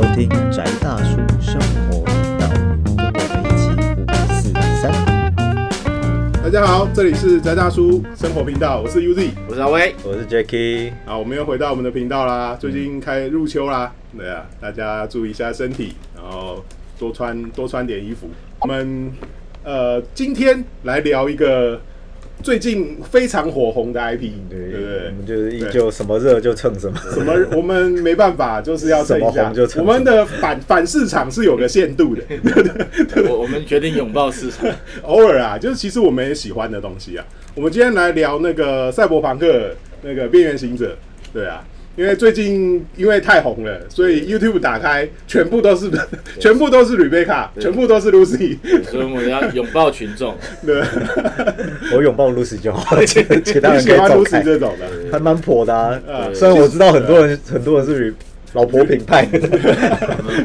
收听宅大叔生活频道，跟我们一起五四三。大家好，这里是宅大叔生活频道，我是 UZ。我是阿威，我是 Jacky，好，我们又回到我们的频道啦。最近开入秋啦，对啊，大家注意一下身体，然后多穿多穿点衣服。我们呃今天来聊一个最近非常火红的 IP，对对我？们就是依旧什么热就蹭什么。什么？我们没办法，就是要蹭一下红就。蹭我们的反反市场是有个限度的，我我们决定拥抱市场。偶尔啊，就是其实我们也喜欢的东西啊。我们今天来聊那个赛博朋克那个边缘行者，对啊，因为最近因为太红了，所以 YouTube 打开全部都是全部都是 Rebecca，全部都是 Lucy，所以我们要拥抱群众。对，我拥抱 Lucy 就好，其 其他人你喜欢可以走 Lucy 开。这种的，还蛮婆的啊呃，虽然我知道很多人很多人是老婆品派的，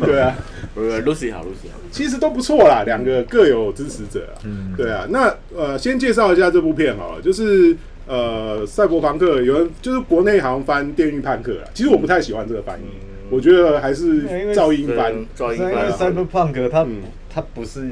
对啊，不是 Lucy 好，Lucy 好。其实都不错啦，两个各有支持者啊。对啊，那呃，先介绍一下这部片好了，就是呃，赛博朋克有人就是国内好像翻电狱叛客啊，其实我不太喜欢这个翻译，我觉得还是噪音翻。噪音因为翻好。Cyberpunk 它嗯它不是，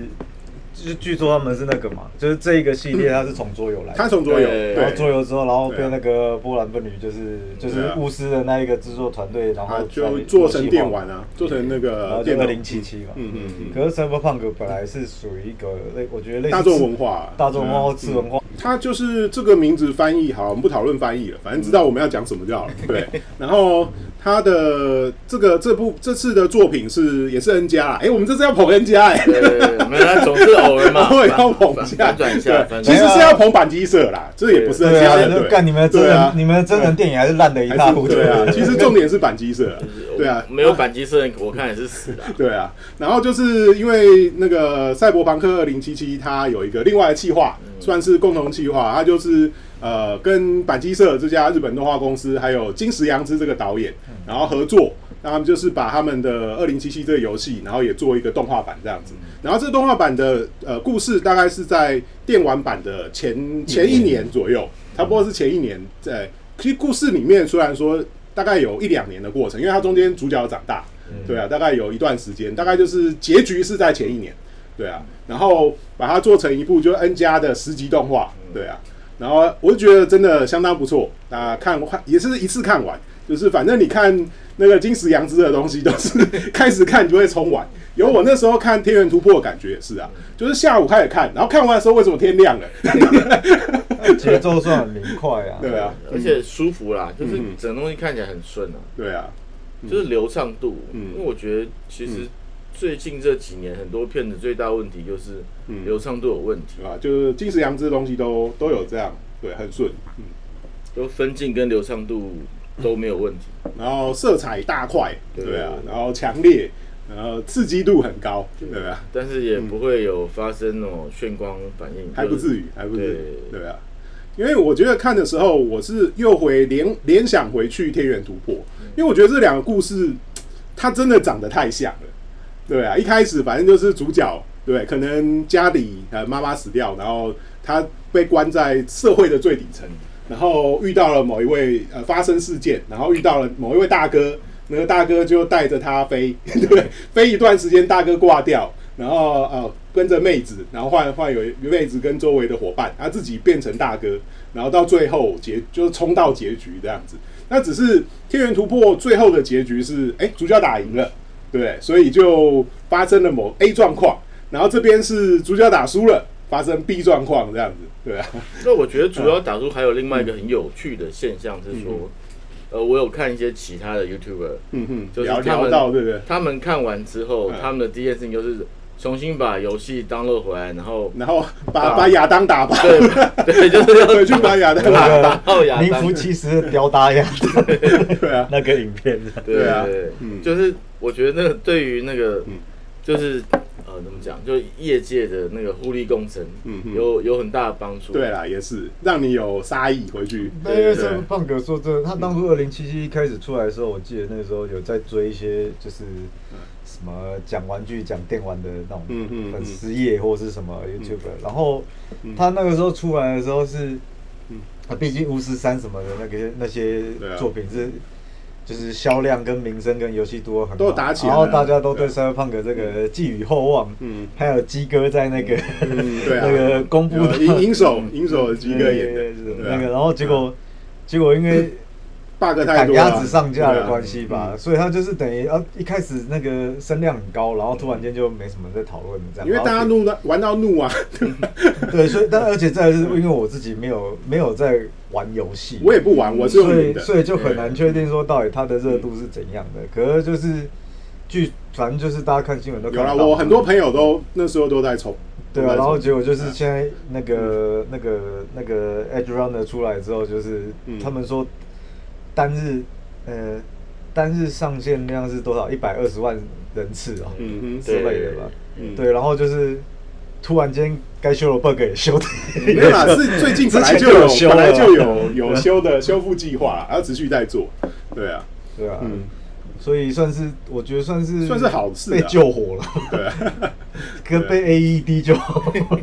就是据说他们是那个嘛，就是这一个系列它是从桌游来的，他从桌游，对然后，桌游之后，然后对啊被那个波兰笨女就是就是巫师的那一个制作团队，然后就做成电玩啊，做成那然个电脑。二零七七嘛。嗯嗯嗯，可是 Cyberpunk 本来是属于一个类，我觉得类似大众文化啊，大众文化次文化。它就是这个名字翻译好，我们不讨论翻译了，反正知道我们要讲什么就好了。对，然后它的这个这部这次的作品是也是 N 加啦，哎，我们这次要捧 N 加哎，对对对，没有，他总是偶尔嘛。偶尔要捧一下，转一下，对，其实是要捧板机社啦，这也不是 N 对啊，加的，就对，干你们的真对啊。人，你们真人电影还是烂的一还塌糊涂。对啊，其实重点是板机社啊，对啊，没有板机社，我看也是死的。对啊，然后就是因为那个赛博朋克二零七七，它有一个另外的计划，算是共同计划，它就是呃跟板机社这家日本动画公司，还有金石阳之这个导演，然后合作，那他们就是把他们的二零七七这个游戏，然后也做一个动画版这样子。然后这个动画版的呃故事大概是在电玩版的前前一年左右，差不多是前一年在。其实故事里面虽然说大概有一两年的过程，因为它中间主角长大，对啊，大概有一段时间，大概就是结局是在前一年，对啊，然后把它做成一部就 N 加的十集动画，对啊，然后我就觉得真的相当不错，啊，看看也是一次看完，就是反正你看那个金石阳之的东西都是 开始看你就会冲完，有我那时候看《天元突破》的感觉也是啊，就是下午开始看，然后看完的时候为什么天亮了？节奏算很明快啊。对啊，而且舒服啦，就是嗯整个东西看起来很顺啊，对啊，就是流畅度。嗯因为我觉得其实最近这几年很多片子最大问题就是嗯流畅度有问题对，吧？就是金石阳之的东西都都有这样，对，很顺，嗯。就分镜跟流畅度都没有问题。然后色彩大块，对对啊，然后强烈，然后刺激度很高，对啊，但是也不会有发生那种眩光反应，还不至于，还不至于，对对啊。因为我觉得看的时候，我是又回联联想回去《天元突破》，因为我觉得这两个故事，它真的长得太像了，对啊。一开始反正就是主角，对，可能家里呃妈妈死掉，然后他被关在社会的最底层，然后遇到了某一位呃发生事件，然后遇到了某一位大哥，那个大哥就带着他飞，对，飞一段时间，大哥挂掉，然后呃跟着妹子，然后换换有有妹子跟周围的伙伴，他自己变成大哥，然后到最后结就是冲到结局这样子。那只是《天元突破》最后的结局是，哎、主角打赢了，对不对？所以就发生了某 A 状况，然后这边是主角打输了，发生 B 状况这样子，对啊，那我觉得主要打输还有另外一个很有趣的现象是说，嗯呃，我有看一些其他的 YouTuber，嗯哼，就是聊聊他们到对不对？他们看完之后，嗯他们的第一件事情就是重新把游戏 download 回来，然后然后把把亚当打吧，对对，就是要回去把亚当打名当副其实的吊打亚当，对啊，那个影片。对对啊嗯。就是我觉得那个对于那个嗯。就是呃怎么讲，就业界的那个互利共生，嗯哼有有很大的帮助。对啦，也是让你有杀意回去，那因为对是胖哥说真的，他当初二零七七开始出来的时候，我记得那个时候有在追一些就是什么讲玩具、讲电玩的那种粉丝页或是什么 YouTube，然后他那个时候出来的时候是嗯，啊，毕竟巫师三什么的那个那些作品是就是销量跟名声跟游戏多很好。都打起来然后大家都对对。Cyberpunk 这个寄予厚望，嗯。还有鸡哥在那个、那个公布的银银手银手的鸡哥 演的。那个，然后结果结果因为 bug 太赶多了，鸭子上架的关系吧，嗯所以他就是等于啊一开始那个声量很高，然后突然间就没什么在讨论这样，因为大家怒到玩到怒啊，对，所以但而且再来是因为我自己没有没有在玩游戏，我也不玩，我是所以，所以就很难确定说到底它的热度是怎样的。可是就是据反正就是大家看新闻都看有了，我很多朋友都那时候都在冲，对啊，然后结果就是现在那个那个那个 Edge Runner 出来之后，就是嗯。他们说单日呃单日上线量是多少？一百二十万人次哦，嗯嗯之类的吧。嗯。对，然后就是突然间该修的 bug 也修的，没有啦，是最近本来就之前就有本来就有有修的修复计划，然后持续在做，对啊，对啊，嗯。所以算是我觉得算是算是好事啊。被救活了，对啊，跟被 AED 救活。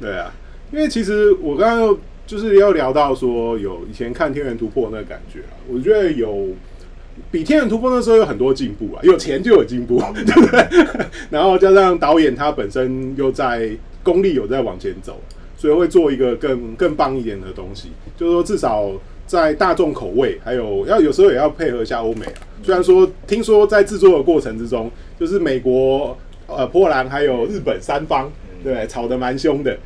对啊，因为其实我刚刚又就是要聊到说有以前看《天元突破》那个感觉啊，我觉得有比《天元突破》那时候有很多进步啊，有钱就有进步，对不对？然后加上导演他本身又在功力有在往前走，所以会做一个更更棒一点的东西，就是说至少。在大众口味，还有要有时候也要配合一下欧美啊。虽然说听说在制作的过程之中，就是美国、呃波兰还有日本三方，对吵得蛮凶的，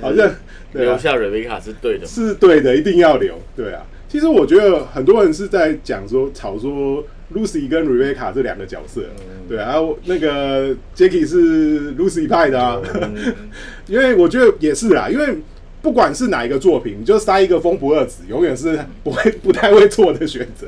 好像留下瑞贝卡是对的嘛，是对的，一定要留。对啊，其实我觉得很多人是在讲说吵说 Lucy 跟 Rebecca 这两个角色，嗯。对啊，那个 Jacky 是 Lucy 派的啊，嗯。因为我觉得也是啦，因为不管是哪一个作品，你就塞一个风不二子，永远是不会不太会错的选择。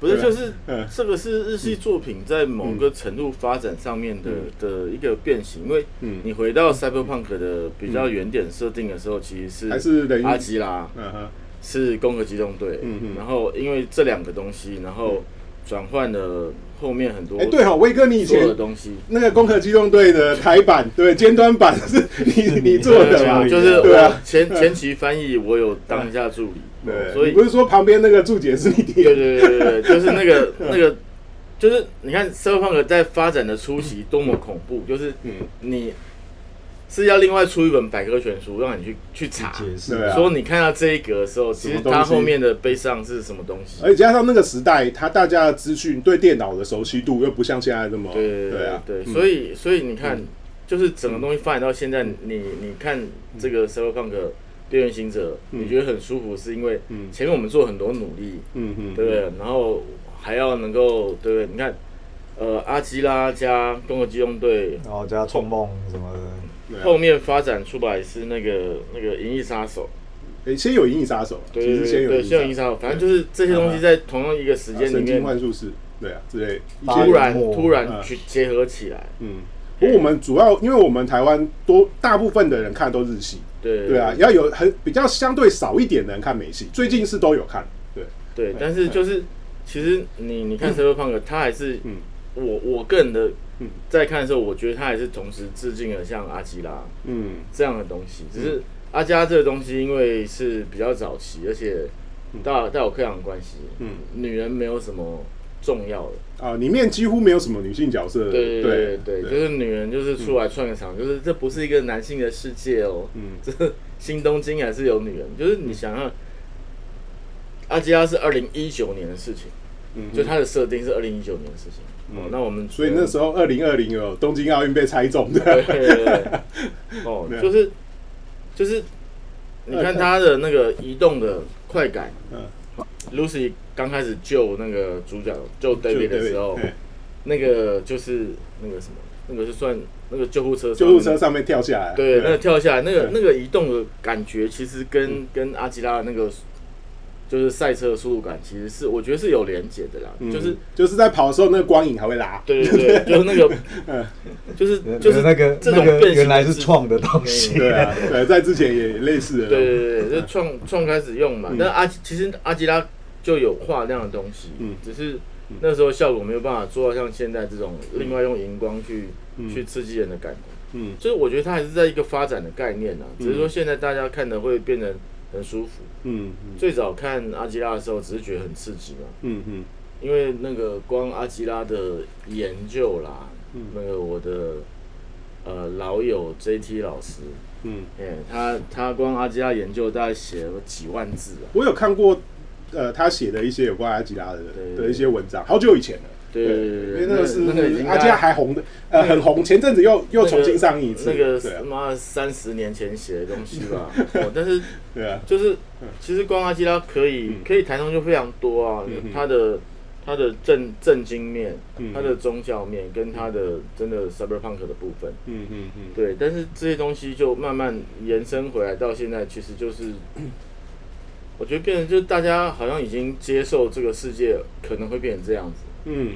不是，就是嗯。这个是日系作品在某个程度发展上面的的一个变形，因为嗯。你回到 Cyberpunk 的比较原点设定的时候，其实是还是阿基拉嗯哼，是攻壳机动队嗯嗯，然后因为这两个东西，然后转换了后面很多哎、对哈、威哥，你以做前的东西。那个攻壳机动队的台版，对尖端版是你你 做的吧？就是对啊前前期翻译，我有当一下助理，对，所以不是说旁边那个注解是你对填？对对对对，就是那个那个，就是你看 Cyberpunk 在发展的初期多么恐怖，就是嗯，你是要另外出一本百科全书让你去去查，解释。对啊。说你看到这一格的时候，其实它后面的悲伤是什么东西？而且加上那个时代，他大家的资讯对电脑的熟悉度又不像现在这么，对对啊，对，嗯。所以所以你看，就是整个东西发展到现在，你你看这个 Cyberpunk 边缘行者，嗯你觉得很舒服，是因为嗯。前面我们做很多努力，嗯嗯，对不对？然后还要能够，对不对？你看，呃，阿基拉加攻壳机动队，然后加冲梦什么的，后面发展出来是那个那个银翼杀手，诶先有银翼杀手，对其实对对对，先有银翼先有银翼杀手，反正就是这些东西在同样一个时间里神经面，幻术士，对啊之类，突然突然嗯。去结合起来，嗯。不过我们主要，因为我们台湾多大部分的人看都日系，对。对啊，要有很比较相对少一点的人看美系，最近是都有看，对，对，但是就是其实你你看 Cyberpunk，它还是嗯我我个人的嗯。在看的时候，我觉得他还是同时致敬了像阿基拉嗯。这样的东西，只是阿加这个东西因为是比较早期，而且带带有克洋关系，嗯。女人没有什么重要的。啊，里面几乎没有什么女性角色，对对对对对，就是女人就是出来串个场，就是这不是一个男性的世界哦，嗯。这新东京还是有女人，就是你想想，阿基拉是二零一九年的事情，嗯就它的设定是二零一九年的事情。哦，那我们所以那时候二零二零哦东京奥运被猜中的，对对对对，哦，就是就是，你看他的那个移动的快感嗯，，Lucy 刚开始救那个主角救 David 的时候，那个就是那个什么，那个是算那个救护车救护车上面跳下来，对，那个跳下来，那个那个移动的感觉，其实跟跟阿吉拉的那个就是赛车的速度感，其实是我觉得是有连结的啦。嗯就是就是在跑的时候，那个光影还会拉，对对对，就是那个嗯，就是就就是是那个那个这种变形原来是创的东西，对啊，对，在之前也类似的，对对对，就创创开始用嘛。嗯。但阿其实阿吉拉就有画那样的东西，嗯。只是那时候效果没有办法做到像现在这种另外用荧光去嗯。去刺激人的感觉。嗯。就是我觉得它还是在一个发展的概念啊，只是说现在大家看的会变成很舒服。嗯嗯。最早看阿基拉的时候，只是觉得很刺激嘛，嗯嗯。因为那个光阿基拉的研究啦，嗯。那个我的呃老友 JT 老师，嗯，哎、他他光阿基拉研究大概写了几万字啊，我有看过呃他写的一些有关阿基拉的对。的一些文章，好久以前了。对对对对，因为那个是那个已经阿基拉还红的，呃，很红。前阵子又又重新上映一次，那个对啊他妈三十年前写的东西吧，哦，但是对啊，就是其实光阿基拉可以嗯可以谈东西就非常多啊他的他的正正经面嗯，他的宗教面跟他的真的 cyberpunk 的部分，嗯嗯嗯，对，但是这些东西就慢慢延伸回来，到现在其实就是，我觉得变成就是大家好像已经接受这个世界可能会变成这样子，嗯，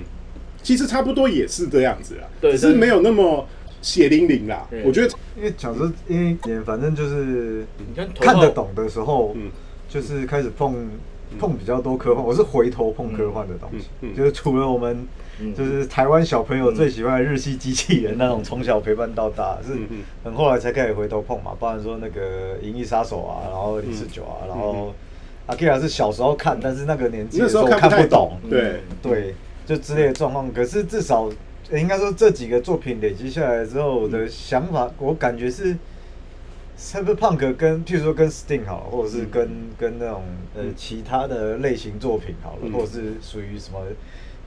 其实差不多也是这样子啊，对只是没有那么血淋淋啦。我觉得，因为小时候因为也反正就是你看看得懂的时候，嗯。就是开始碰碰比较多科幻。我是回头碰科幻的东西，嗯嗯嗯。就是除了我们嗯。就是台湾小朋友最喜欢的日系机器人那种，从小陪伴到大，是嗯嗯。很后来才开始回头碰嘛。不然说那个《银翼杀手》啊，然后《李四九》啊，然后阿 Kira 是小时候看，但是那个年纪那时候的时候看不懂。懂，，对，对，就之类的状况。可是至少呃应该说这几个作品累积下来之后，我的想法，我感觉是 Cyberpunk 跟譬如说跟 Sting 好了，或者是跟、跟那种呃其他的类型作品好了，嗯。或者是属于什么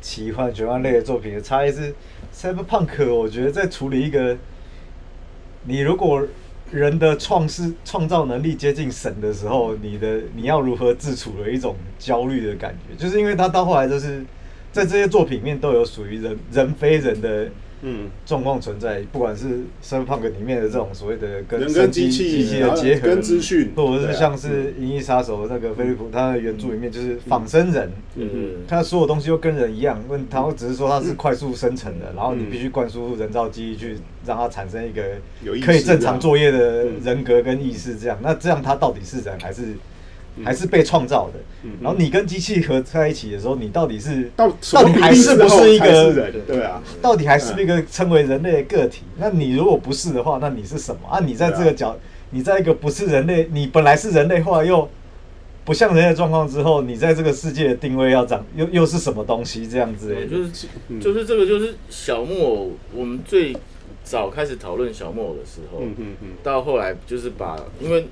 奇幻、玄幻类的作品的差异是，Cyberpunk 我觉得在处理一个你如果人的创世创造能力接近神的时候，你的你要如何自处的一种焦虑的感觉，就是因为他到后来就是在这些作品里面都有属于人人非人的嗯，状况存在，不管是 Cyberpunk 里面的这种所谓的跟人跟生机机器的结合，跟资讯或者是像是《银翼杀手》那个菲利普他的原著里面就是仿生人。嗯。嗯他所有东西都跟人一样，问他只是说他是快速生成的，然后你嗯必须灌输人造记忆去让它产生一个可以正常作业的嗯。人格跟意识，这样，那这样他到底是人还是还是被创造的？嗯然后你跟机器合在一起的时候，你到底是到到底还是不是一个人？对啊，到底还是一个称为人类的个体？那你如果不是的话，那你是什么啊？你在这个角，你在一个不是人类，你本来是人类，后来又不像人类状况之后，你在这个世界的定位要长又又是什么东西？这样子，欸，就是嗯就是这个就是小木偶，我们最早开始讨论小木偶的时候，嗯嗯嗯到后来就是把，因为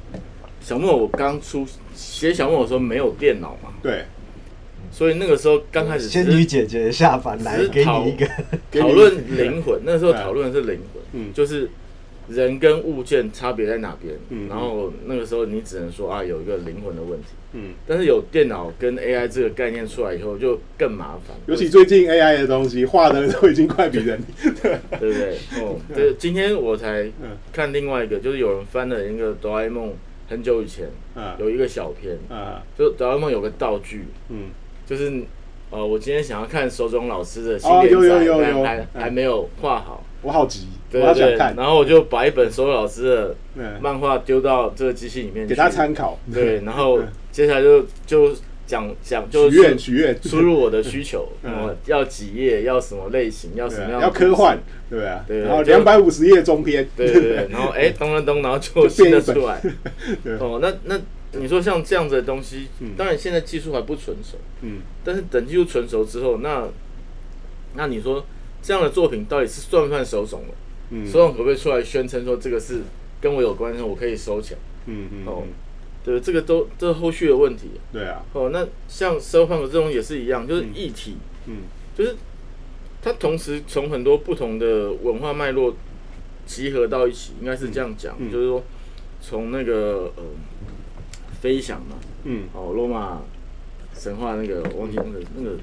小莫，我刚出写小木偶的时候没有电脑嘛，对，所以那个时候刚开始仙女姐姐下凡来只是讨给你一个，讨论灵魂，那时候讨论的是灵魂，嗯。就是人跟物件差别在哪边，嗯。然后那个时候你只能说啊有一个灵魂的问题，嗯，但是有电脑跟 AI 这个概念出来以后就更麻烦，尤其最近 AI 的东西画的都已经快比人，对，对不对？哦，对，今天我才嗯。看另外一个，就是有人翻了一个哆啦 A 梦，很久以前啊有一个小片，啊就哆啦 A 梦有个道具，嗯。就是呃，我今天想要看手冢老师的新连载，有有有但还嗯。还没有画好，我好急，我对对。然后我就把一本手冢老师的嗯，漫画丢到这个机器里面给他参考，对，然后嗯接下来就就讲讲就许愿许愿，输入我的需求，嗯我要几页，要什么类型，要什么样要科幻，对啊，对然后就两百五十页中篇，对对对，然后哎，咚咚咚，然后就变一本的出来。哦，那那你说像这样子的东西嗯，当然现在技术还不纯熟，嗯但是等技术纯熟之后，那那你说这样的作品到底是算不算手冢了？嗯手冢可不可以出来宣称说这个是跟我有关系，我可以收起来？嗯嗯哦嗯，对，这个都这是后续的问题。对啊，哦，那像 e p u n 这种也是一样，就是嗯。议题，嗯。就是它同时从很多不同的文化脉络集合到一起，应该是这样讲，嗯。嗯。就是说从那个呃飞翔嘛，嗯。哦，罗马神话那个我忘记那个那个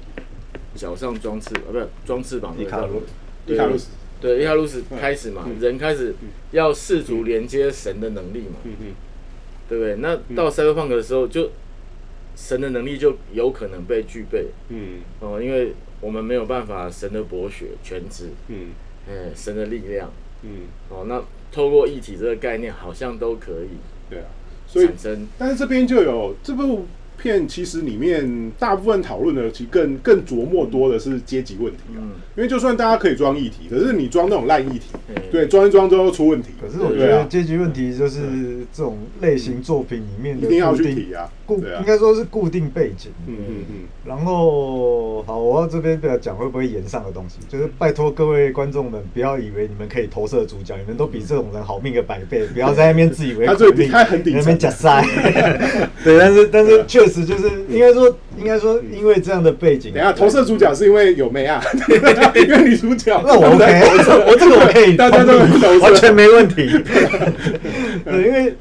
脚上装翅膀，啊，不是装翅膀伊卡鲁对伊卡鲁斯，对，伊卡鲁斯嗯。开始嘛，嗯人开始要试图连接神的能力嘛，嗯嗯对不对？那到 Cyberpunk 的时候，就神的能力就有可能被具备。嗯。哦，因为我们没有办法神的博学全知，嗯。哎，神的力量。嗯，哦，那透过一体这个概念，好像都可以对啊，所以产生，但是这边就有这部片其实里面大部分讨论的，其实更更琢磨多的是阶级问题啊。嗯因为就算大家可以装议题，可是你装那种烂议题，嗯对，装一装之后出问题。可是我觉得阶级问题就是这种类型作品里面的一定要去提啊。固啊应，该说是固定背景。嗯嗯嗯，然后好，我要这边不要讲会不会延上的东西，就是拜托各位观众们不要以为你们可以投射主角，你们都比这种人好命个百倍，不要在那边自以为 他最他很底层在那边假塞。对，但是但是确实就是应该说应该说因为这样的背景，等下投射主角是因为有梅啊，因为女主角那我 OK，我这个我可以，大家都完全没问题。对，因为，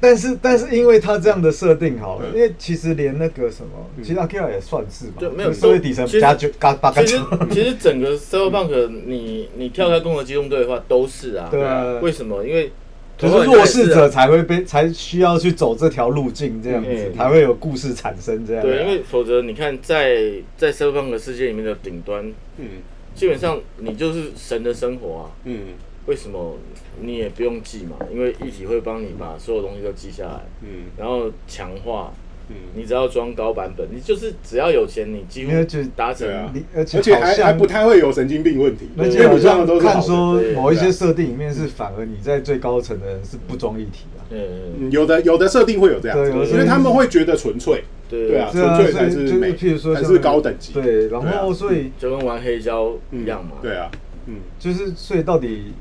但是但是因为他这样的设定好了，嗯。因为其实连那个什么，其实阿 Kira 也算是嘛，就没有社会底层其实加九加八个其实九，其实整个 Cyberpunk 你你跳开共和机动队的话都是啊，对啊，为什么？因为就是弱势者才会被才需要去走这条路径，这样子嗯才会有故事产生，这样。对，因为否则你看在在 Cyberpunk 世界里面的顶端，嗯基本上你就是神的生活啊。嗯为什么你也不用记嘛？因为一体会帮你把所有东西都记下来，嗯然后强化。嗯，你只要装高版本，你就是只要有钱，你几乎就达成而且而且还还不太会有神经病问题，而且好像都是。看说某一些设定里面是反而你在最高层的。人是不装一体的。嗯，嗯有的有的设定会有这样，对因为他们会觉得纯粹，对。对啊，纯粹所以就是才美，譬如说才是高等级。对，然后所以就跟玩黑胶一样嘛。对啊，嗯。就是所以到底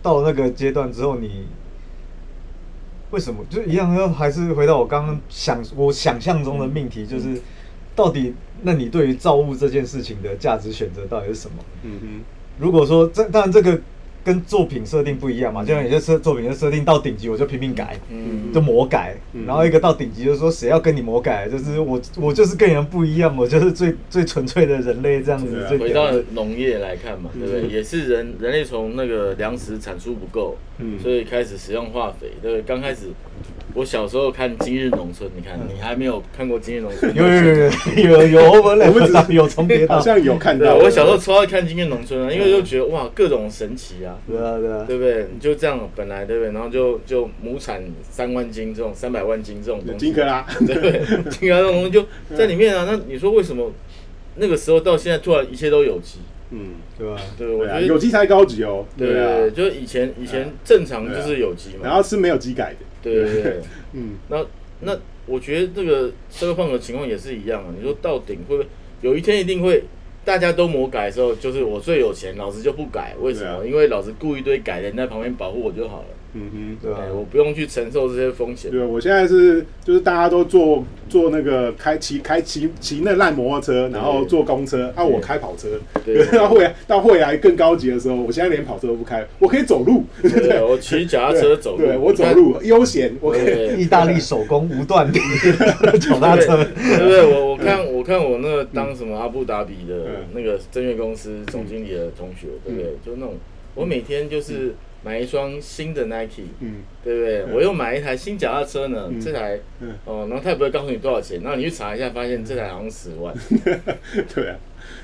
到那个阶段之后，你为什么就一样？要还是回到我刚刚想我想象中的命题，就是到底那你对于造物这件事情的价值选择到底是什么？嗯哼，如果说这当然这个跟作品设定不一样嘛，就像有些设作品就设定到顶级我就拼命改，嗯。就魔改，嗯。然后一个到顶级就是说谁要跟你魔改，就是我我就是跟人不一样，我就是最最纯粹的人类这样子啊，回到农业来看嘛，对不对？嗯也是人人类从那个粮食产出不够，嗯。所以开始使用化肥。对不对，刚开始我小时候看《今日农村》，你看你还没有看过《今日农村》？有有有有有我们只到有重叠到好，像有看到。我小时候超爱看《今日农村》啊，因为就觉得哇，各种神奇啊，对啊对啊，对不对？你就这样本来对不对？然后就就亩产三万斤这种三百万斤这种东西，金克拉，对不对？金克拉这种东西就在里面啊。那你说为什么那个时候到现在突然一切都有机？嗯，对吧？对，我对啊，觉得有机才高级哦，对啊，对，就以前以前正常就是有机嘛，然后是没有机改的，对对对。嗯那那我觉得这个社会胖的情况也是一样啊。你说到顶会不会有一天一定会大家都魔改的时候，就是我最有钱，老子就不改，为什么？啊因为老子雇一堆改的人在旁边保护我就好了，嗯哼。对我不用去承受这些风险。对，我现在是就是大家都坐坐那个开骑开骑骑那烂摩托车，然后坐公车，啊，我开跑车。对 到未来到未来更高级的时候，我现在连跑车都不开，我可以走路。对，我骑脚踏车走路，对我走路悠闲，我可以。意大利手工无断臂脚踏对车，对不对？我我看我看我那个当什么阿布达比的嗯那个证券公司总经理的同学，对不对？就那种我每天就是买一双新的 Nike，嗯，对不对？嗯我又买一台新脚踏车呢，嗯这台嗯哦，然后他也不会告诉你多少钱，然后你去查一下，发现这台好像十万。对啊。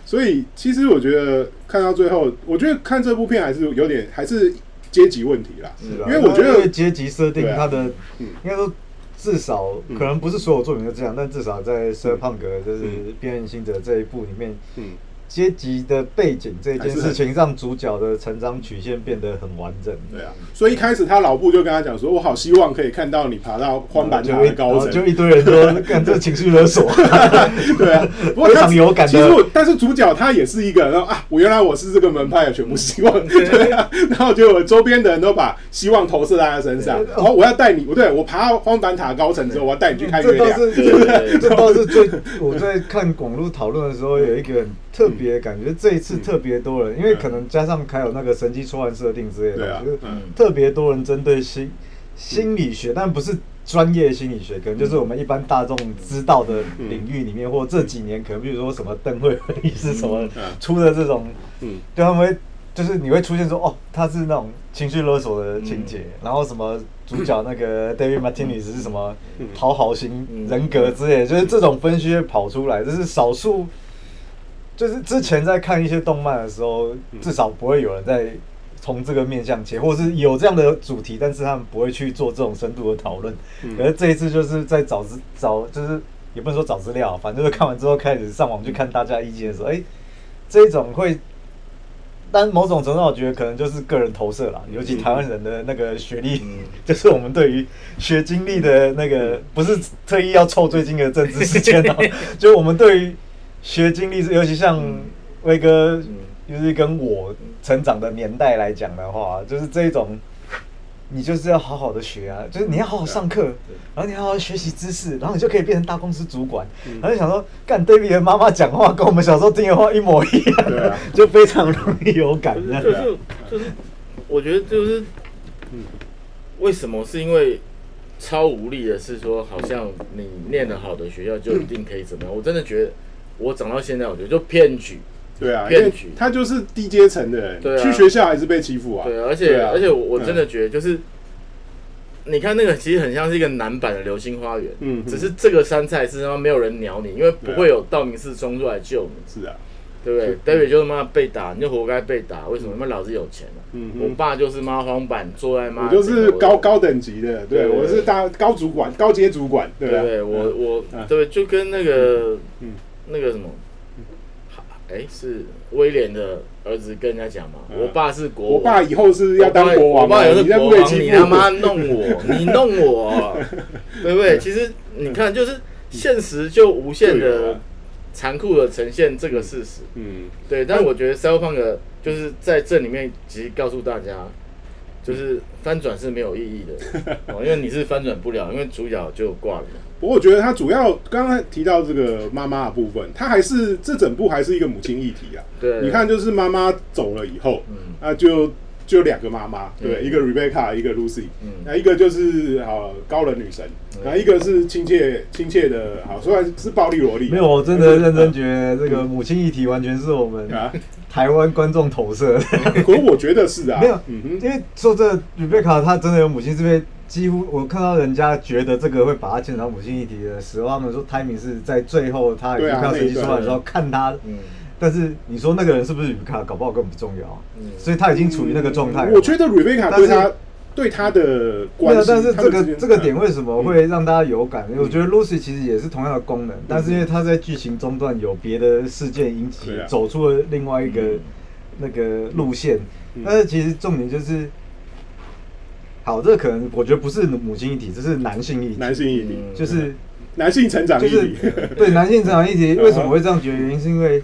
所以其实我觉得看到最后，我觉得看这部片还是有点还是阶级问题啦。是啊因为我觉得阶级设定它的嗯应该说。至少可能不是所有作品都这样，但至少在《奢胖哥》就是《嗯边缘行者》这一部里面，嗯，阶级的背景这件事情让主角的成长曲线变得很完整。对啊。所以一开始他老布就跟他讲说：“我好希望可以看到你爬到荒坂塔的高层。”就一堆人说：“干这情绪勒索。对啊，不过非他常有感的其实我，但是主角他也是一个，然后啊，我原来我是这个门派的全部希望，对啊，然后就周边的人都把希望投射在他身上，然后我要带你，不对，我爬到荒坂塔高层之后，我要带你去看月亮，这倒是，这倒是最我在看广路讨论的时候有一个很特别感觉，这一次特别多人，因为可能加上还有那个神机出案设定之类的就是嗯。特别多人针对心心理学，但不是专业心理学，可能就是我们一般大众知道的领域里面，或这几年可能比如说什么邓慧文是什么嗯出的这种，嗯。对他们会就是你会出现说哦，他是那种情绪勒索的情节，然后什么主角那个 David Martinez 是什么嗯。讨好型人格之类的，就是这种分析会跑出来，这是少数。就是之前在看一些动漫的时候，至少不会有人在从这个面向切，或是有这样的主题，但是他们不会去做这种深度的讨论。嗯可是这一次就是在找资找，就是也不能说找资料，反正就是看完之后开始上网去看大家意见的时候，哎、这种会。但某种程度，上，我觉得可能就是个人投射啦，尤其台湾人的那个学历，嗯 就是我们对于学经历的那个，不是特意要凑最近的政治事件哦、就我们对于学经历是，尤其像威哥，就是跟我成长的年代来讲的话，就是这一种，你就是要好好的学啊，就是你要好好上课，然后你要好好学习知识，然后你就可以变成大公司主管。然后就想说，干 David 的妈妈讲话跟我们小时候听的话一模一对样啊，就非常容易有感就。是就是就是，我觉得就是，为什么是因为超无力的是说，好像你念的好的学校就一定可以怎么样？我真的觉得，我长到现在，我觉得就骗局。对啊，骗局他就是低阶层的人，对啊。去学校还是被欺负啊。对，而且、啊。而且我我真的嗯。觉得就是。你看那个，其实很像是一个男版的《流星花园》，嗯只是这个山菜是他妈没有人鸟你，因为不会有道明寺冲出来救你，是啊，对不对？David 就是妈被打，你就活该被打，为什么？因为老子有钱啊！嗯我爸就是妈黄板坐在妈，我就是高高等级的，对对。我是大高主管、高阶主管，对啊。对对，我我嗯。对，就跟那个嗯那个什么，哎，是威廉的儿子跟人家讲嘛，嗯我爸是国王，我爸以后是要当国王啊，我爸也你是国王，你他妈？弄我，你弄我，对不 对？其实你看，就是现实就无限的啊残酷的呈现这个事实。嗯，对，但我觉得 Cyberpunk 就是在这里面，其实告诉大家，就是翻转是没有意义的 哦，因为你是翻转不了，因为主角就挂了嘛。不过我觉得他主要刚刚提到这个妈妈的部分，他还是这整部还是一个母亲议题啊。对，你看，就是妈妈走了以后，嗯。啊，就就两个妈妈，对，嗯。一个 Rebecca，一个 Lucy，嗯。那一个就是好高冷女神，然后一个是亲切亲切的，好，虽然是暴力萝莉，没有，我真的认真觉得这个母亲议题完全是我们啊，台湾观众投射的。可我觉得是啊，没有嗯因为说这个 Rebecca 她真的有母亲，这边几乎我看到人家觉得这个会把她牵扯到母亲议题的时候，他们说 timing 是在最后他已经对啊快要成绩出来的时候看他。嗯但是你说那个人是不是 Rebecca，搞不好根本不重要，嗯所以他已经处于那个状态了。我觉得 Rebecca 对他对他的对关系，，啊但是这个这个点为什么会嗯让大家有感？我觉得 Lucy 其实也是同样的功能，但是因为她在剧情中段有别的事件引起走出了另外一个嗯那个路线嗯。但是其实重点就是，好，这个可能我觉得不是母亲一体，这是男性一体，男性一体，嗯就是男性成长就是议题。对男性成长议题，嗯为什么会这样觉得？原因是因为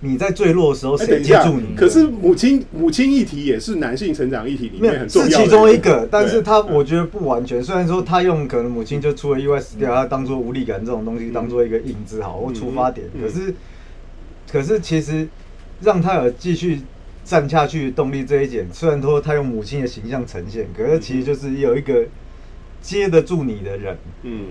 你在最弱的时候，哎，谁接住你？，可是母亲母亲议题也是男性成长议题里面很重要的是其中一个，但是对。他我觉得不完全。虽然说他用可能母亲就出了意外死掉，他当做无力感这种东西当做一个引子好或出发点，嗯。可是可是其实让他有继续站下去的动力这一点，虽然说他用母亲的形象呈现，可是其实就是有一个接得住你的人，嗯，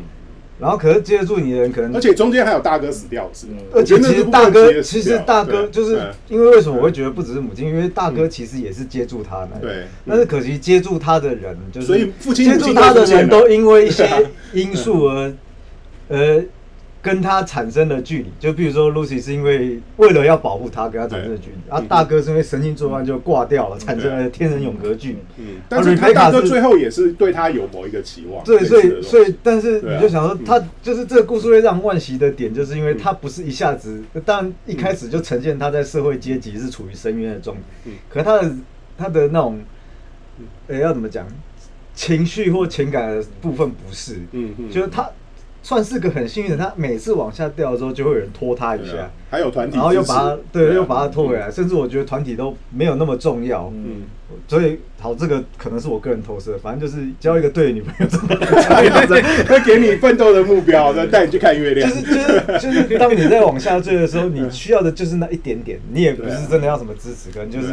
然后可是接得住你的人可能而且中间还有大哥死掉是，吗而且其实大哥，其实大哥就是嗯因为为什么我会觉得不只是母亲，因为大哥其实也是接住他的，对。但是可惜接住他的人，就是所以父亲接住他的人都因为一些 因素而呃跟他产生的距离，就比如说 Lucy 是因为为了要保护他跟他产生了距离，对。啊大哥是因为神经作乱就挂掉了，产生了天人永隔距离。嗯，但是他大哥最后也是对他有某一个期望，对，所以所以，但是你就想说，他就是这个故事会让万喜的点，就是因为他不是一下子，但一开始就呈现他在社会阶级是处于深渊的状态嗯，可他的他的那种，呃，要怎么讲，情绪或情感的部分不是，嗯嗯。就是他算是个很幸运的，他每次往下掉的时候，就会有人拖他一下还有团体，然后又把他对啊。又把他拖回来，甚至我觉得团体都没有那么重要，嗯，所以好，这个可能是我个人投射，反正就是交一个对的女朋友，会 给你奋斗的目标，再带你去看月亮，就是就是就是，当你在往下坠的时候，你需要的就是那一点点，你也不是真的要什么支持，可能就是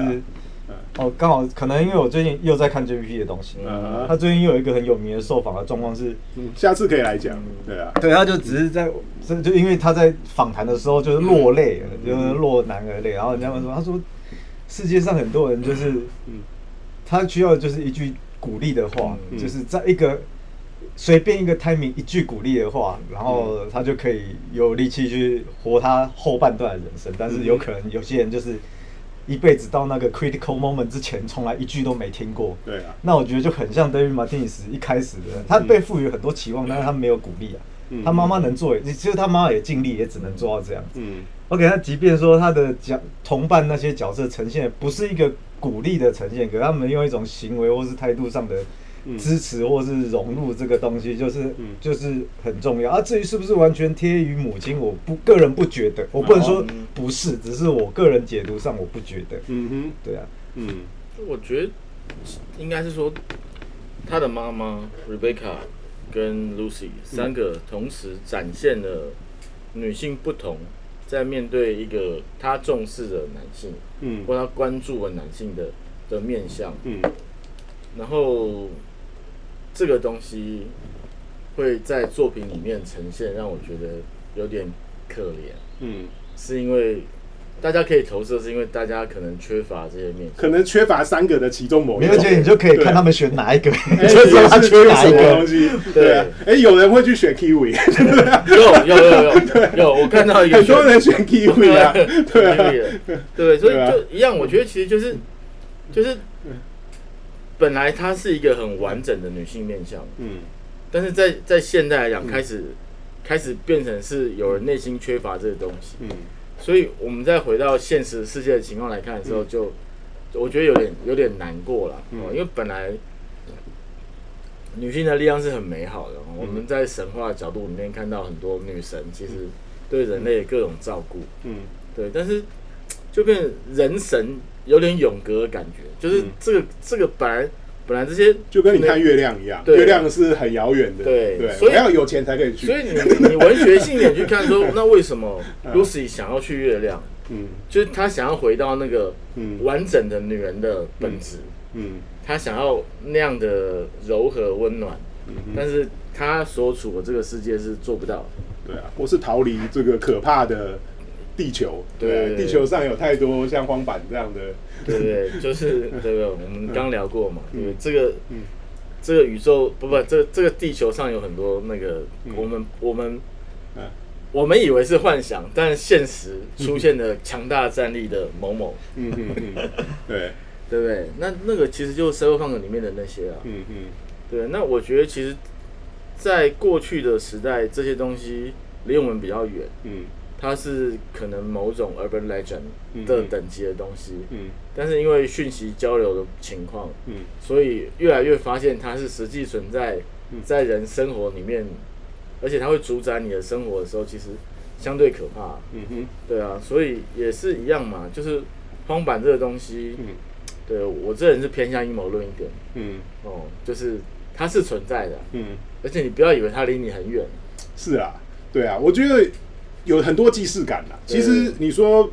哦，刚好可能因为我最近又在看 JPP 的东西，嗯他最近又有一个很有名的受访的状况是，嗯下次可以来讲，对啊，对，他就只是在，是就因为他在访谈的时候就是落泪了，就是落男儿泪，然后人家问说，他说世界上很多人就是，嗯。他需要的就是一句鼓励的话，嗯。就是在一个随便一个 timing 一句鼓励的话，然后他就可以有力气去活他后半段的人生。但是有可能有些人就是一辈子到那个 critical moment 之前，从来一句都没听过。对啊，那我觉得就很像 David Martinez 一开始的，他被赋予很多期望，但是他没有鼓励啊。嗯他妈妈能做，其实他妈妈也尽力，也只能做到这样子。嗯 OK，那即便说他的角同伴那些角色呈现不是一个鼓励的呈现，可他们用一种行为或是态度上的嗯支持或是融入这个东西，就是、嗯。就是很重要。啊，至于是不是完全贴于母亲，我不个人不觉得，我不能说不是，只是我个人解读上我不觉得。嗯哼，对啊，嗯。我觉得应该是说，他的妈妈 Rebecca 跟 Lucy 三个同时展现了女性不同，在面对一个她重视的男性，嗯。或她关注的男性的的面相，嗯。然后这个东西会在作品里面呈现，让我觉得有点可怜，嗯，是因为大家可以投射，是因为大家可能缺乏这些面相。可能缺乏三个的其中某一个，没有且你就可以看他们选哪一个，哎，就知道他缺哪一什么东。西，对。啊，哎，有人会去选 Kiwi，有有有有有，我看到一个很多人选 Kiwi 啊，对啊，对对，所以对啊就一样，我觉得其实就是就是本来她是一个很完整的女性面相，嗯。但是在在现代来讲，开始开始变成是有人内心缺乏这个东西，嗯。所以我们再回到现实世界的情况来看的时候，就我觉得有点有点难过了，嗯。哦，因为本来女性的力量是很美好的，哦我们在神话的角度里面看到很多女神其实对人类各种照顾，嗯。对，但是就变人神有点永隔的感觉，就是嗯。这个这个本来本来这些就跟你看月亮一样，月亮是很遥远的，对，对所以我要有钱才可以去，所以你你文学性一点去看说，那为什么 Lucy 想要去月亮？嗯。就是她想要回到那个嗯。完整的女人的本质，嗯。她想要那样的柔和温暖，嗯但是她所处的这个世界是做不到的。对啊，或是逃离这个可怕的地球，对地球上有太多像荒坂这样的，对不对？就是对不对？我们刚聊过嘛，对不对？这个嗯这个宇宙不不，这这个地球上有很多那个嗯我们我们嗯我们以为是幻想，但现实出现的强大战力的某某，嗯嗯嗯，对，对不对？那那个其实就是 Cyberpunk 里面的那些啊，嗯嗯对。那我觉得其实，在过去的时代，这些东西离我们比较远，嗯它是可能某种 urban legend 嗯的等级的东西，嗯。但是因为讯息交流的情况，嗯。所以越来越发现它是实际存在嗯。在人生活里面，而且它会主宰你的生活的时候，其实相对可怕。嗯哼。对啊，所以也是一样嘛，就是荒坂这个东西，嗯。对我这人是偏向阴谋论一点。嗯。哦，就是它是存在的，嗯，而且你不要以为它离你很远，是啊，对啊，我觉得有很多既视感啦。其实你说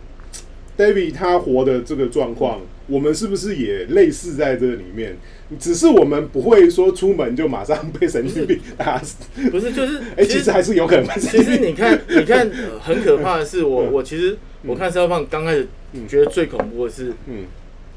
David 他活的这个状况，我们是不是也类似在这里面？只是我们不会说出门就马上被神经病打死。不是就是 哎、其实还是有可能其。实你看，你看，呃很可怕的是 我，嗯我其实我看《消放》刚开始嗯觉得最恐怖的是，嗯，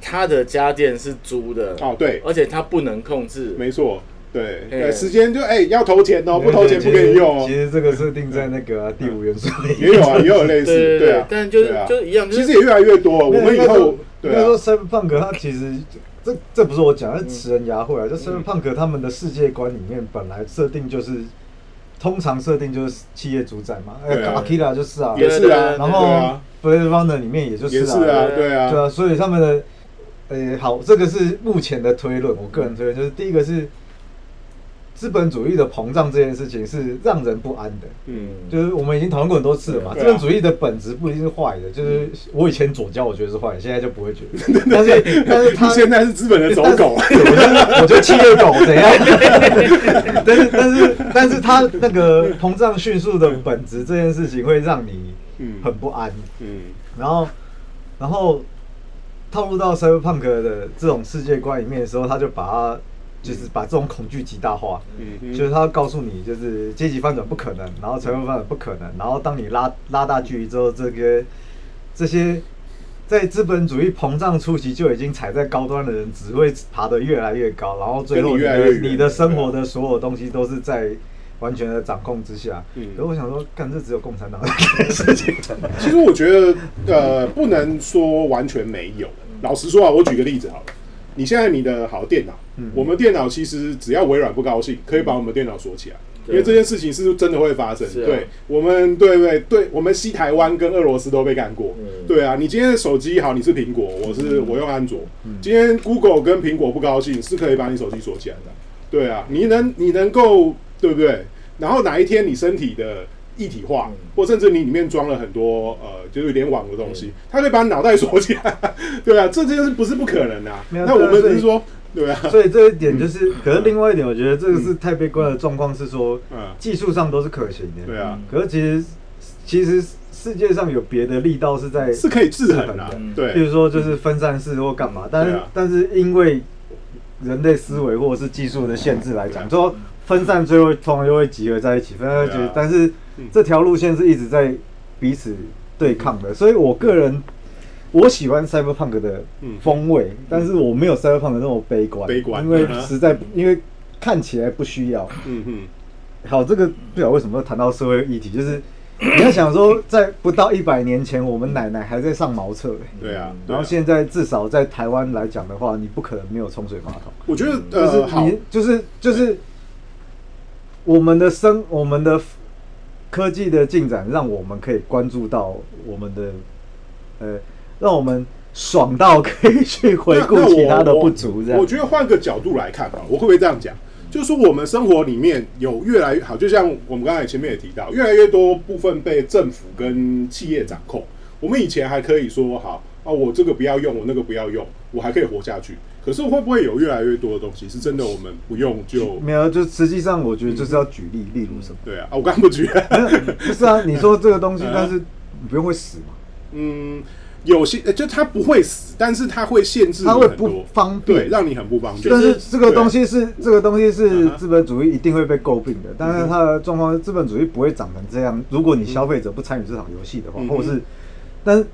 他的家电是租的，哦，对，而且他不能控制，没错，对，时间就哎、要投钱哦，不投钱不可以用哦。其实这个设定在那个啊、第五元素里也有啊，也有类似，对啊，但就是啊就是一样，就是其实也越来越多。我们以后对该说 Cyberpunk 它其实这这不是我讲，是词人牙慧啊。就 Cyberpunk 他们的世界观里面本来设定就是，通常设定就是企业主宰嘛。哎，Akira 就是啊，也是啊，然后对啊，Blade Runner 里面也就是啊，对啊，对对啊，啊，所以他们的，呃，好，这个是目前的推论，我个人推论就是第一个是资本主义的膨胀这件事情是让人不安的。嗯，就是我们已经讨论过很多次了嘛，资本主义的本质不一定是坏的，就是我以前左交我觉得是坏的，现在就不会觉得。但是但是他现在是资本的走狗，对我就是我觉得企业狗怎样？但是但是但是他那个膨胀迅速的本质这件事情会让你嗯。很不安，嗯。然后然后套入到 cyberpunk 的这种世界观里面的时候，他就把它就是把这种恐惧极大化。嗯就是他告诉你，就是阶级翻转不可能，然后财富翻转不可能，然后当你拉拉大距离之后，这个这些在资本主义膨胀初期就已经踩在高端的人，只会爬得越来越高，然后最后越来越你的生活的所有东西都是在完全的掌控之下。嗯可是我想说，干这只有共产党的事情。其实我觉得，呃，不能说完全没有。老实说啊，我举个例子好了，你现在你的好电脑，嗯。我们电脑其实只要微软不高兴，可以把我们电脑锁起来。因为这件事情是真的会发生，啊。对我们，对对对，我们西台湾跟俄罗斯都被干过，嗯。对啊，你今天的手机好，你是苹果，我是我用安卓，嗯。今天 Google 跟苹果不高兴，是可以把你手机锁起来的，对啊，你能你能够对不对？然后哪一天你身体的一体化，嗯。或甚至你里面装了很多呃，就是联网的东西嗯，它可以把你脑袋锁起来，对啊，这件事不是不可能啊。那我们是说，对啊，所以这一点就是，可是另外一点，我觉得这个是太悲观的状况，是说嗯，技术上都是可行的。对啊，可是其实其实世界上有别的力道是在是可以制衡的。对。比，如说就是分散式或干嘛，但是、啊。但是因为人类思维或者是技术的限制来讲，对啊最后分散最后通常就会集合在一起，分散在一起，对啊。但是嗯这条路线是一直在彼此对抗的，所以我个人。我喜欢 cyberpunk 的嗯。风味，但是我没有 cyberpunk 那么悲观，悲观。因为实在因为看起来不需要。嗯哼。好，这个不晓得为什么会谈到社会议题，就是你要想说，在不到一百年前，我们奶奶还在上茅厕、欸对啊，然后现在至少在台湾来讲的话，你不可能没有冲水马桶，我觉得就是呃，你就是就是我们的生我们的科技的进展，让我们可以关注到我们的呃，让我们爽到可以去回顾其他的不足，这样我我觉得换个角度来看吧，我会不会这样讲？就是说，我们生活里面有越来越好，就像我们刚才前面也提到，越来越多部分被政府跟企业掌控。我们以前还可以说好啊，我这个不要用，我那个不要用，我还可以活下去。可是会不会有越来越多的东西是真的我们不用就没有，就实际上我觉得就是要举例，例如什么。对啊？啊我刚刚不举，不是啊，你说这个东西嗯，但是你不用会死嘛，嗯，有些呃就它不会死，但是它会限制它会不方对，便。让你很不方便。但是这个东西是这个东西是资本主义一定会被诟病的，但是它的状况是资本主义不会长成这样。如果你消费者不参与这场游戏的话嗯，或者是，但是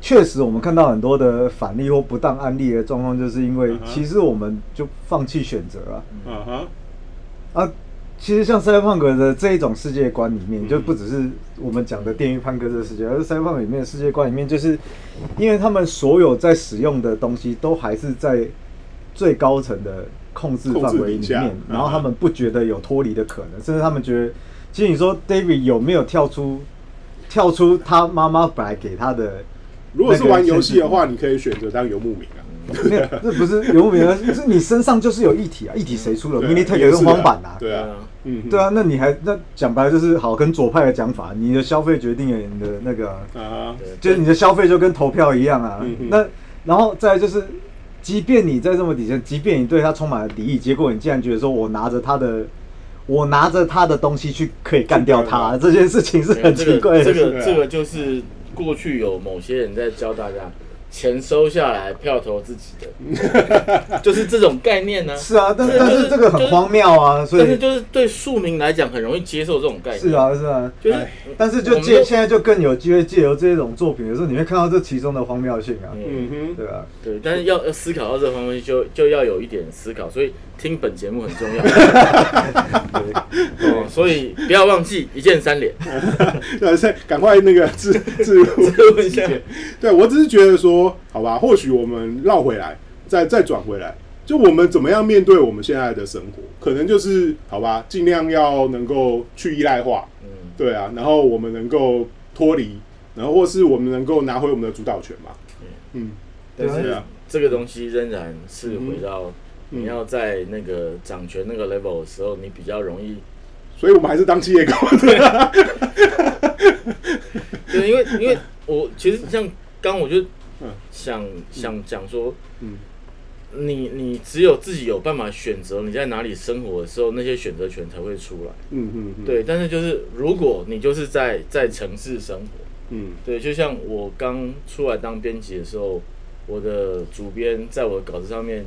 确实我们看到很多的反例或不当案例的状况，就是因为其实我们就放弃选择了嗯哼，啊。其实像 Cyberpunk 的这一种世界观里面，嗯就不只是我们讲的电狱判哥这个世界，而是 Cyberpunk 里面的世界观里面，就是因为他们所有在使用的东西都还是在最高层的控制范围里面，然后他嗯们不觉得有脱离的可能，甚至他们觉得，其实你说 David 有没有跳出跳出他妈妈本来给他的？如果是玩游戏的话，你可以选择当游牧民啊。没有，这不是游牧民啊，是你身上就是有一体啊，一体谁出了？对啊？Minitech 跟也是荒坂啊，对啊，嗯，对啊，那你还那讲白了就是好，跟左派的讲法，你的消费决定了你的那个啊、就是你的消费就跟投票一样啊。那然后再来就是，即便你在这么底下，即便你对他充满了敌意，结果你竟然觉得说我拿着他的，我拿着他的东西去可以干掉他，这件事情是很奇怪的这个这个就是过去有某些人在教大家，钱收下来，票投自己的，就是这种概念呢、是啊，但是就是但是这个很荒谬啊，所以但是就是对庶民来讲很容易接受这种概念。是，啊是啊。就是哎但是就借现在就更有机会借由这种作品的时候，你会看到这其中的荒谬性啊，嗯，嗯哼，对啊。对，但是要要思考到这方面就，就要有一点思考，所以听本节目很重要。对哦，所以不要忘记一键三连。对，赶快那个自自入入一下对我只是觉得说，好吧，或许我们绕回来，再再转回来，就我们怎么样面对我们现在的生活，可能就是好吧，尽量要能够去依赖化，嗯，对啊，然后我们能够脱离，然后或是我们能够拿回我们的主导权嘛，嗯，但是啊。这个东西仍然是回到嗯。你要在那个掌权那个 level 的时候，你比较容易，所以我们还是当企业高的，对，因为因为我其实像刚我就嗯想想讲说，嗯你你只有自己有办法选择你在哪里生活的时候，那些选择权才会出来。嗯嗯，嗯，对，但是就是如果你就是在在城市生活，嗯对，就像我刚出来当编辑的时候，我的主编在我的稿子上面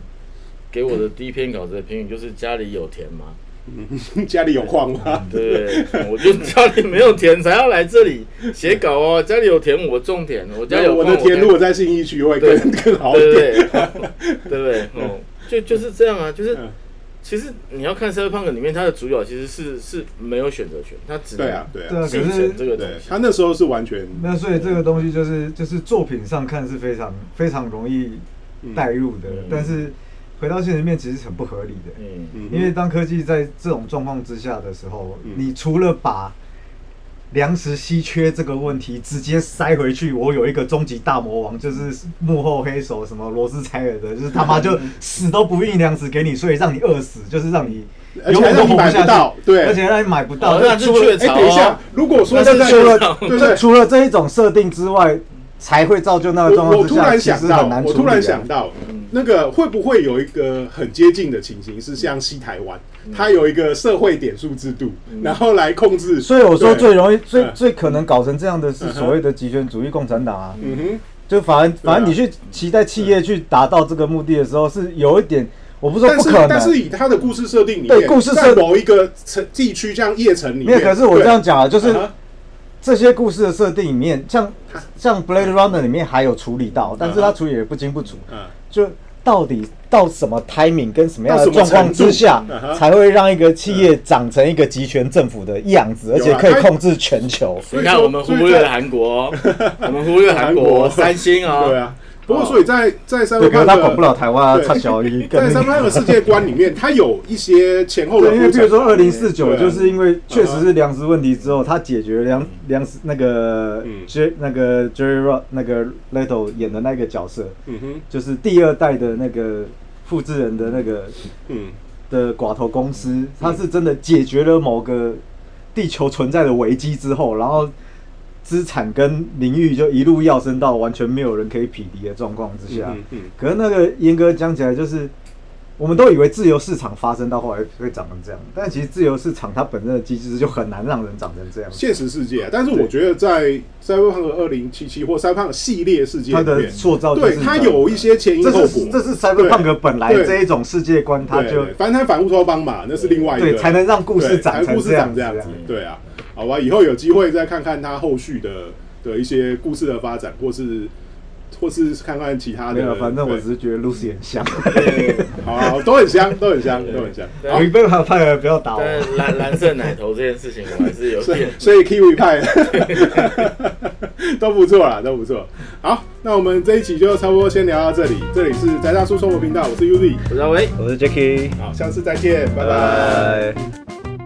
给我的第一篇稿子的评语就是家里有田吗？嗯，家里有矿吗？对，我就 家里没有田才要来这里写稿哦。家里有田，我种田，我家有我矿的田如果在信义区会更更好一对对点，对，对不对？哦，就就是这样啊，就是嗯其实你要看《Cyberpunk》里面，它的主角其实是是没有选择权，他只能对啊，对啊，可继承是这个东西。对他那时候是完全那所以这个东西就是就是作品上看是非常非常容易带入的，嗯但是回到现实面其实是很不合理的。嗯，嗯因为当科技在这种状况之下的时候，嗯你除了把粮食稀缺这个问题直接塞回去，我有一个终极大魔王，就是幕后黑手什么罗斯柴尔德，就是他妈就死都不运粮食给你，所以让你饿死，就是让你永远买活下去不到，对而且让你买不到。哦那是除了确哎，等一下，如果说除了除了这一种设定之外，才会造就那个状我我突况之下，其然想到。我突然想，到，那个会不会有一个很接近的情形，是像西台湾，它有一个社会点数制度，然后来控制。所以我说最容易、最嗯最可能搞成这样的是所谓的极权主义共产党啊。嗯哼，就反正反正你去期待企业去达到这个目的的时候，是有一点，我不是说但是不可能但是。以他的故事设定里对面，故事设在某一个城地区，像夜城里面，没有，可是我这样讲啊，就是这些故事的设定里面，像 像 Blade Runner 里面还有处理到，但是他处理也不清不楚。嗯，就到底到什么 timing 跟什么样的状况之下才会让一个企业长成一个集权政府的样子，而且可以控制全球？你看我们忽略了韩国哦，我们忽略韩韩国国三星啊，对啊。不过，所以在在三对，个可是他管不了台湾啊，对差小一。在三三八的世界观里面，他有一些前后的对，因为比如说二零四九，就是因为确实是粮食问题之后，他解决粮粮食那个嗯。J 那个 Jerry Rock 那个 Leto 演的那个角色，嗯哼，就是第二代的那个复制人的那个嗯。的寡头公司，他是真的解决了某个地球存在的危机之后，然后资产跟名誉就一路要升到完全没有人可以匹敌的状况之下。嗯嗯可是那个严格讲起来，就是我们都以为自由市场发生到后来会长成这样，但其实自由市场它本身的机制就很难让人长成这样。现实世界啊，但是我觉得在《Cyberpunk 二零七七》或《Cyberpunk》系列世界它的，塑造就是对它有一些前因这后果，是这是 Cyberpunk 本来对这一种世界观，它就反正它反乌托邦嘛，那是另外一个。对才能让故事对长成这样这样子，对啊，好吧，以后有机会再看看他后续的的一些故事的发展，或是或是看看其他的，反正我只是觉得 Lucy 很香。好啊，都很香，都很香，都很香。对好被他派了，不要打我。但蓝蓝色奶头这件事情，我还是有所以点。所以 Kiwi 派 都不错啦，都不错。好，那我们这一期就差不多先聊到这里。这里是宅大叔生活频道，我是 Uzi，我是阿威。我是 Jacky，好，下次再见，拜拜。拜。